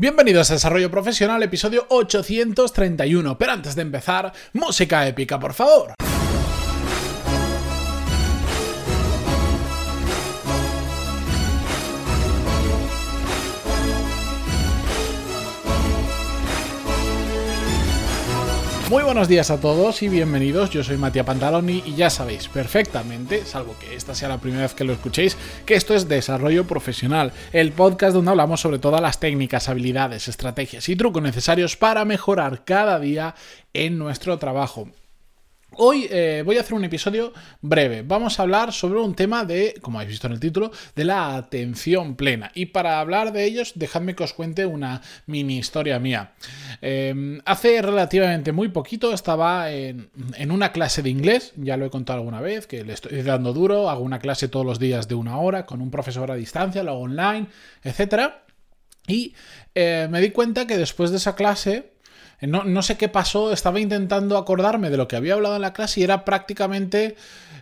Bienvenidos a Desarrollo Profesional, episodio 831. Pero antes de empezar, música épica, por favor. Muy buenos días a todos y bienvenidos. Yo soy Matías Pantaloni y ya sabéis perfectamente, salvo que esta sea la primera vez que lo escuchéis, que esto es Desarrollo Profesional, el podcast donde hablamos sobre todas las técnicas, habilidades, estrategias y trucos necesarios para mejorar cada día en nuestro trabajo. Hoy eh, voy a hacer un episodio breve. Vamos a hablar sobre un tema de, como habéis visto en el título, de la atención plena. Y para hablar de ellos, dejadme que os cuente una mini historia mía. Em, hace relativamente muy poquito estaba en, en, una clase de inglés, ya lo he contado alguna vez, que le estoy dando duro, hago una clase todos los días de una hora con un profesor a distancia, lo hago online, etc. Y eh, me di cuenta que después de esa clase no, sé qué pasó, estaba intentando acordarme de lo que había hablado en la clase y era prácticamente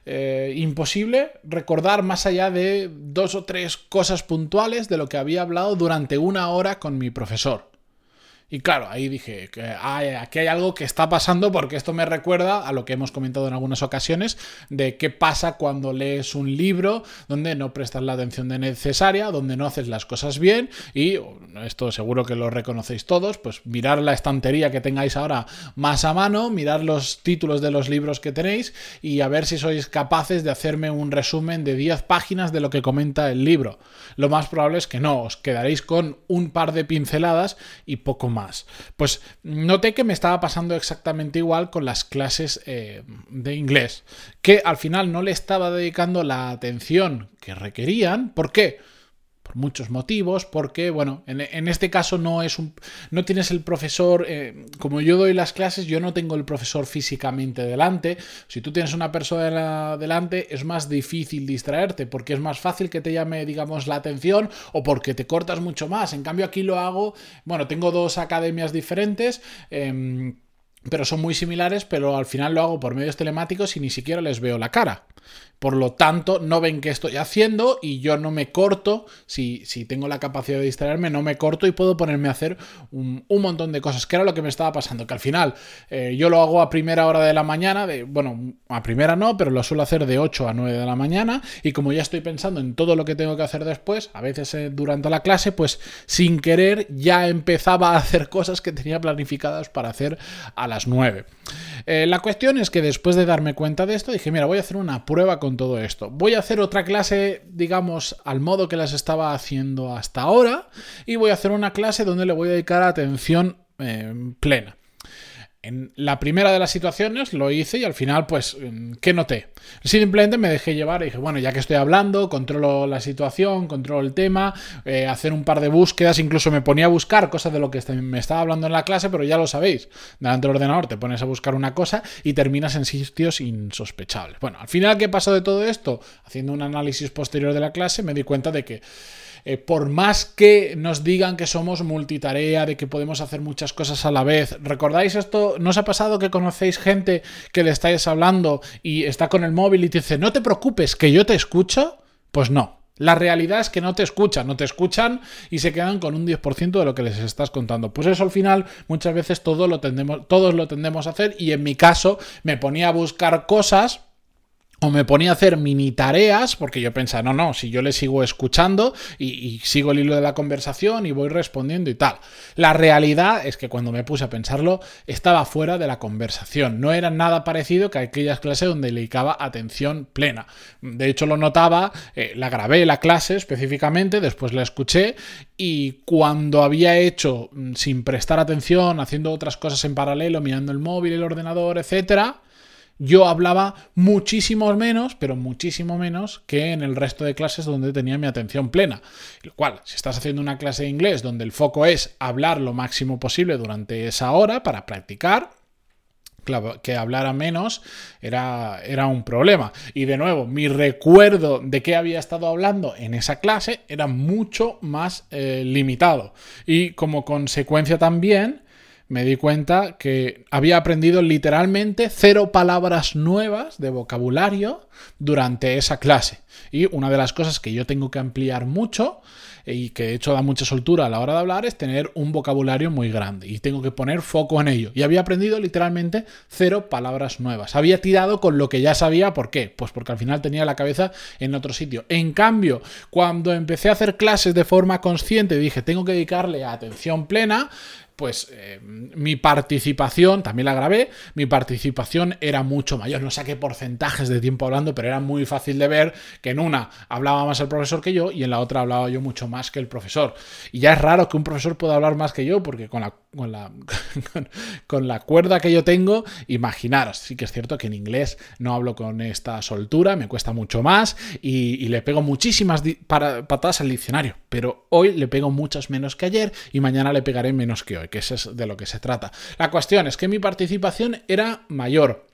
eh, imposible recordar más allá de dos o tres cosas puntuales de lo que había hablado durante una hora con mi profesor. Y claro, ahí dije que aquí hay algo que está pasando porque esto me recuerda a lo que hemos comentado en algunas ocasiones de qué pasa cuando lees un libro donde no prestas la atención necesaria, donde no haces las cosas bien y esto seguro que lo reconocéis todos, pues mirar la estantería que tengáis ahora más a mano, mirar los títulos de los libros que tenéis y a ver si sois capaces de hacerme un resumen de 10 páginas de lo que comenta el libro. Lo más probable es que no, os quedaréis con un par de pinceladas y poco más más. Pues noté que me estaba pasando exactamente igual con las clases eh, de inglés, que al final no le estaba dedicando la atención que requerían. ¿Por qué? Muchos motivos, porque, bueno, en, este caso no es un. no tienes el profesor. Eh, como yo doy las clases, yo no tengo el profesor físicamente delante. Si tú tienes una persona delante, es más difícil distraerte, porque es más fácil que te llame, digamos, la atención, o porque te cortas mucho más. En cambio, aquí lo hago. Bueno, tengo dos academias diferentes. Em, pero son muy similares, pero al final lo hago por medios telemáticos y ni siquiera les veo la cara. Por lo tanto, no ven qué estoy haciendo y yo no me corto. Si, si tengo la capacidad de distraerme, no me corto y puedo ponerme a hacer un, montón de cosas, que era lo que me estaba pasando. Que al final eh, yo lo hago a primera hora de la mañana, de, bueno, a primera no, pero lo suelo hacer de 8 a 9 de la mañana. Y como ya estoy pensando en todo lo que tengo que hacer después, a veces eh, durante la clase, pues sin querer ya empezaba a hacer cosas que tenía planificadas para hacer a las 9. Eh, la cuestión es que después de darme cuenta de esto, dije, mira, voy a hacer una prueba con todo esto. Voy a hacer otra clase, digamos, al modo que las estaba haciendo hasta ahora, y voy a hacer una clase donde le voy a dedicar atención eh, plena. En la primera de las situaciones lo hice y al final, pues, mm, ¿qué noté? Simplemente me dejé llevar y dije, bueno, ya que estoy hablando, controlo la situación, controlo el tema, eh, hacer un par de búsquedas, incluso me ponía a buscar cosas de lo que me estaba hablando en la clase, pero ya lo sabéis, delante del ordenador te pones a buscar una cosa y terminas en sitios insospechables. Bueno, al final, ¿qué pasó de todo esto? Haciendo un análisis posterior de la clase, me di cuenta de que eh, por más que nos digan que somos multitarea, de que podemos hacer muchas cosas a la vez, ¿recordáis esto? ¿No os ha pasado que conocéis gente que le estáis hablando y está con el móvil y te dice, no te preocupes, que yo te escucho? Pues no. La realidad es que no te escuchan, no te escuchan y se quedan con un 10% de lo que les estás contando. Pues eso al final muchas veces todo lo tendemos, todos lo tendemos a hacer y en mi caso me ponía a buscar cosas o me ponía a hacer mini tareas, porque yo pensaba, no, no, si yo le sigo escuchando y, sigo el hilo de la conversación y voy respondiendo y tal. La realidad es que cuando me puse a pensarlo, estaba fuera de la conversación. No era nada parecido que aquellas clases donde le dedicaba atención plena. De hecho, lo notaba, eh, la grabé la clase específicamente, después la escuché y cuando había hecho mm, sin prestar atención, haciendo otras cosas en paralelo, mirando el móvil, el ordenador, etcétera, yo hablaba muchísimo menos, pero muchísimo menos que en el resto de clases donde tenía mi atención plena. Lo cual, si estás haciendo una clase de inglés donde el foco es hablar lo máximo posible durante esa hora para practicar, que hablara menos era, era, un problema. Y de nuevo, mi recuerdo de qué había estado hablando en esa clase era mucho más eh, limitado. Y como consecuencia también, me di cuenta que había aprendido literalmente cero palabras nuevas de vocabulario durante esa clase. Y una de las cosas que yo tengo que ampliar mucho y que de hecho da mucha soltura a la hora de hablar es tener un vocabulario muy grande y tengo que poner foco en ello. Y había aprendido literalmente cero palabras nuevas. Había tirado con lo que ya sabía, ¿por qué? Pues porque al final tenía la cabeza en otro sitio. En cambio, cuando empecé a hacer clases de forma consciente, dije, tengo que dedicarle atención plena, pues eh, mi participación, también la grabé, mi participación era mucho mayor. No saqué porcentajes de tiempo hablando, pero era muy fácil de ver que en una hablaba más el profesor que yo y en la otra hablaba yo mucho más que el profesor. Y ya es raro que un profesor pueda hablar más que yo, porque con la, con la, con, la cuerda que yo tengo, imaginaros, sí que es cierto que en inglés no hablo con esta soltura, me cuesta mucho más y, le pego muchísimas patadas al diccionario, pero hoy le pego muchas menos que ayer y mañana le pegaré menos que hoy que eso es de lo que se trata. La cuestión es que mi participación era mayor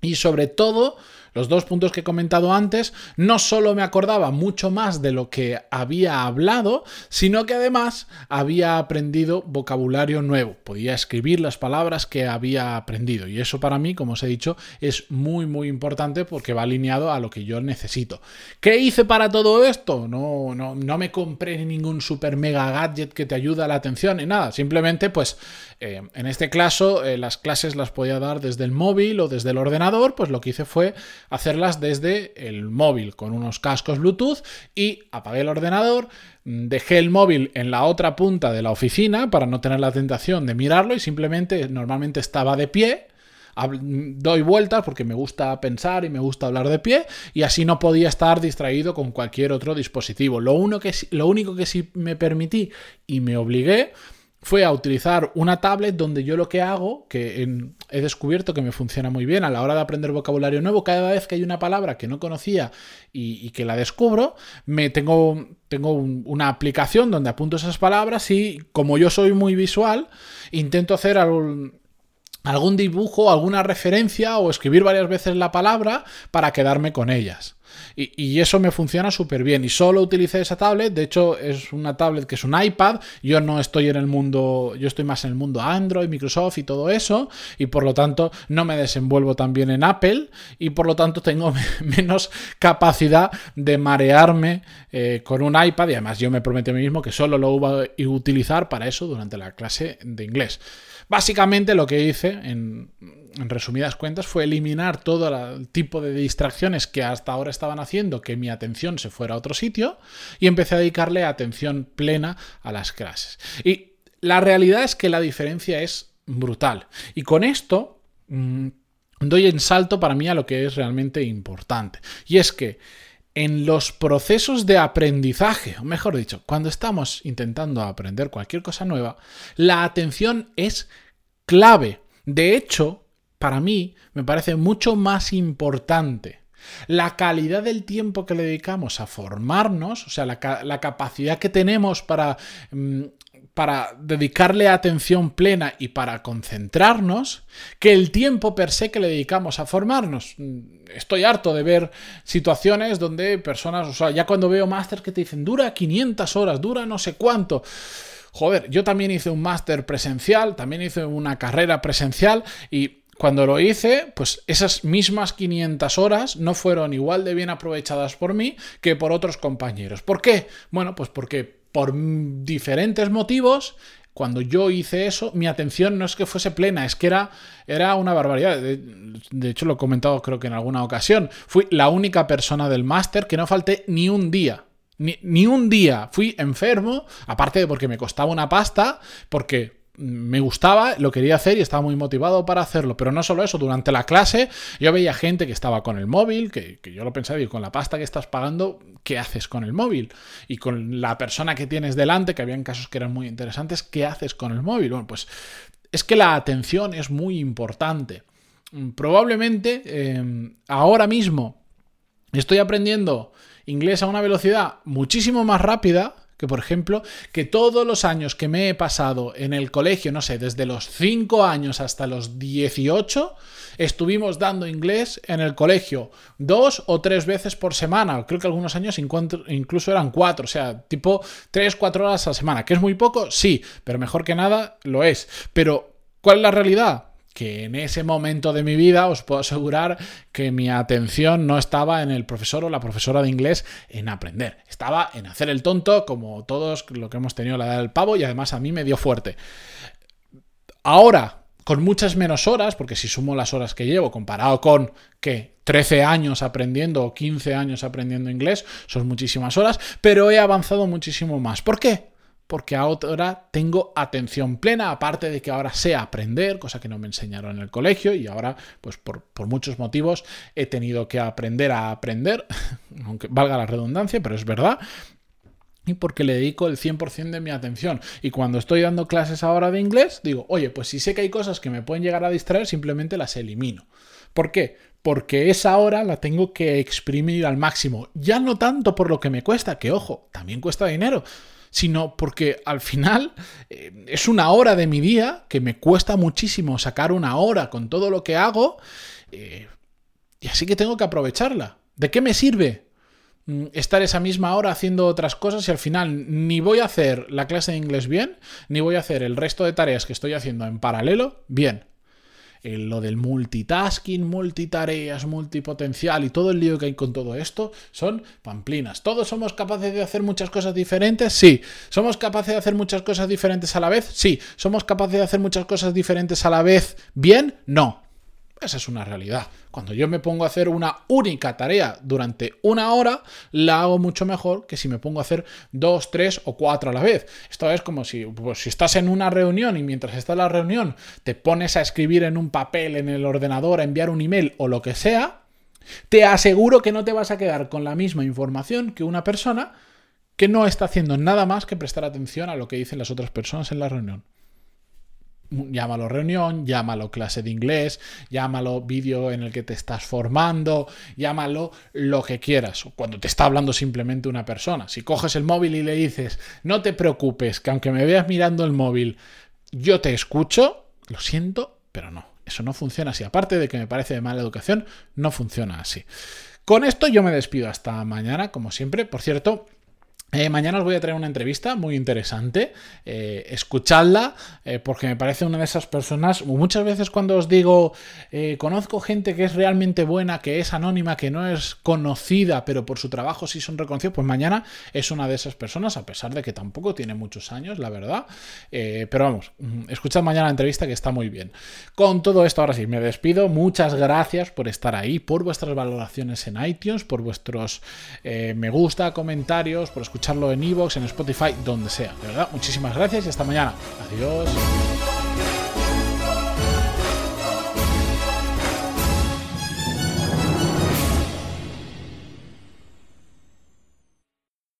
y sobre todo los dos puntos que he comentado antes, no solo me acordaba mucho más de lo que había hablado, sino que además había aprendido vocabulario nuevo. Podía escribir las palabras que había aprendido. Y eso para mí, como os he dicho, es muy, muy importante porque va alineado a lo que yo necesito. ¿Qué hice para todo esto? No, no, no me compré ningún super mega gadget que te ayude a la atención ni nada. Simplemente, pues, eh, en este caso, eh, las clases las podía dar desde el móvil o desde el ordenador. Pues lo que hice fue hacerlas desde el móvil con unos cascos Bluetooth y apagué el ordenador, dejé el móvil en la otra punta de la oficina para no tener la tentación de mirarlo y simplemente normalmente estaba de pie doy vueltas porque me gusta pensar y me gusta hablar de pie y así no podía estar distraído con cualquier otro dispositivo. Lo, que, lo único que sí me permití y me obligué fue a utilizar una tablet donde yo lo que hago, que he descubierto que me funciona muy bien a la hora de aprender vocabulario nuevo, cada vez que hay una palabra que no conocía y, que la descubro, me tengo, tengo una aplicación donde apunto esas palabras y como yo soy muy visual, intento hacer algún dibujo, alguna referencia o escribir varias veces la palabra para quedarme con ellas. Y, eso me funciona súper bien. Y solo utilicé esa tablet. De hecho, es una tablet que es un iPad. Yo no estoy en el mundo, yo estoy más en el mundo Android, Microsoft y todo eso. Y por lo tanto, no me desenvuelvo tan bien en Apple. Y por lo tanto, tengo menos capacidad de marearme eh, con un iPad. Y además, yo me prometí a mí mismo que solo lo voy a utilizar para eso durante la clase de inglés. Básicamente lo que hice en resumidas cuentas, fue eliminar todo el tipo de distracciones que hasta ahora estaban haciendo que mi atención se fuera a otro sitio y empecé a dedicarle atención plena a las clases. Y la realidad es que la diferencia es brutal. Y con esto mm, doy en salto para mí a lo que es realmente importante. Y es que en los procesos de aprendizaje, o mejor dicho, cuando estamos intentando aprender cualquier cosa nueva, la atención es clave. De hecho, para mí me parece mucho más importante la calidad del tiempo que le dedicamos a formarnos, o sea, la, capacidad que tenemos para, mm, para dedicarle atención plena y para concentrarnos, que el tiempo per se que le dedicamos a formarnos. Mm, estoy harto de ver situaciones donde personas, o sea, ya cuando veo máster que te dicen, dura 500 horas, dura no sé cuánto. Joder, yo también hice un máster presencial, también hice una carrera presencial y cuando lo hice, pues esas mismas 500 horas no fueron igual de bien aprovechadas por mí que por otros compañeros. ¿Por qué? Bueno, pues porque por diferentes motivos cuando yo hice eso, mi atención no es que fuese plena, es que era, era una barbaridad. De, hecho, lo he comentado creo que en alguna ocasión. Fui la única persona del máster que no falté ni un día. Ni, ni un día. Fui enfermo, aparte de porque me costaba una pasta, porque me gustaba, lo quería hacer y estaba muy motivado para hacerlo. Pero no solo eso, durante la clase yo veía gente que estaba con el móvil, que, yo lo pensaba, y con la pasta que estás pagando, ¿qué haces con el móvil? Y con la persona que tienes delante, que habían casos que eran muy interesantes, ¿qué haces con el móvil? Bueno, pues es que la atención es muy importante. Probablemente em, ahora mismo estoy aprendiendo inglés a una velocidad muchísimo más rápida que, por ejemplo, que todos los años que me he pasado en el colegio, no sé, desde los 5 años hasta los 18, estuvimos dando inglés en el colegio dos o tres veces por semana. Creo que algunos años incluso eran cuatro, o sea, tipo 3, 4 horas a la semana. ¿Que es muy poco? Sí, pero mejor que nada lo es. Pero ¿Cuál es la realidad? Que en ese momento de mi vida os puedo asegurar que mi atención no estaba en el profesor o la profesora de inglés en aprender, estaba en hacer el tonto como todos lo que hemos tenido la edad del pavo y además a mí me dio fuerte. Ahora, con muchas menos horas, porque si sumo las horas que llevo comparado con que 13 años aprendiendo o 15 años aprendiendo inglés, son muchísimas horas, pero he avanzado muchísimo más. ¿Por qué? Porque ahora tengo atención plena, aparte de que ahora sé aprender, cosa que no me enseñaron en el colegio y ahora, pues por, muchos motivos, he tenido que aprender a aprender, aunque valga la redundancia, pero es verdad y porque le dedico el 100% de mi atención. Y cuando estoy dando clases ahora de inglés, digo, oye, pues si sé que hay cosas que me pueden llegar a distraer, simplemente las elimino. ¿Por qué? Porque esa hora la tengo que exprimir al máximo. Ya no tanto por lo que me cuesta, que ojo, también cuesta dinero sino porque al final eh, es una hora de mi día que me cuesta muchísimo sacar una hora con todo lo que hago eh, y así que tengo que aprovecharla. ¿De qué me sirve mm, estar esa misma hora haciendo otras cosas y al final ni voy a hacer la clase de inglés bien, ni voy a hacer el resto de tareas que estoy haciendo en paralelo bien? Lo del multitasking, multitareas, multipotencial y todo el lío que hay con todo esto son pamplinas. ¿Todos somos capaces de hacer muchas cosas diferentes? Sí. ¿Somos capaces de hacer muchas cosas diferentes a la vez? Sí. ¿Somos capaces de hacer muchas cosas diferentes a la vez bien? No. Esa es una realidad. Cuando yo me pongo a hacer una única tarea durante una hora, la hago mucho mejor que si me pongo a hacer dos, tres o cuatro a la vez. Esto es como si, pues, si estás en una reunión y mientras está en la reunión te pones a escribir en un papel, en el ordenador, a enviar un email o lo que sea, te aseguro que no te vas a quedar con la misma información que una persona que no está haciendo nada más que prestar atención a lo que dicen las otras personas en la reunión llámalo reunión, llámalo clase de inglés, llámalo vídeo en el que te estás formando, llámalo lo que quieras, cuando te está hablando simplemente una persona. Si coges el móvil y le dices, no te preocupes, que aunque me veas mirando el móvil, yo te escucho, lo siento, pero no, eso no funciona así. Aparte de que me parece de mala educación, no funciona así. Con esto yo me despido hasta mañana, como siempre. Por cierto, eh, mañana os voy a traer una entrevista muy interesante. Eh, escuchadla, eh, porque me parece una de esas personas. Muchas veces, cuando os digo, conozco gente que es realmente buena, que es anónima, que no es conocida, pero por su trabajo sí son reconocidos, pues mañana es una de esas personas, a pesar de que tampoco tiene muchos años, la verdad. pero vamos, mm, escuchad mañana la entrevista que está muy bien. Con todo esto, ahora sí, me despido. Muchas gracias por estar ahí, por vuestras valoraciones en iTunes, por vuestros me gusta, comentarios, por escuchar escucharlo en Evox, en Spotify, donde sea. De verdad, muchísimas gracias y hasta mañana. Adiós.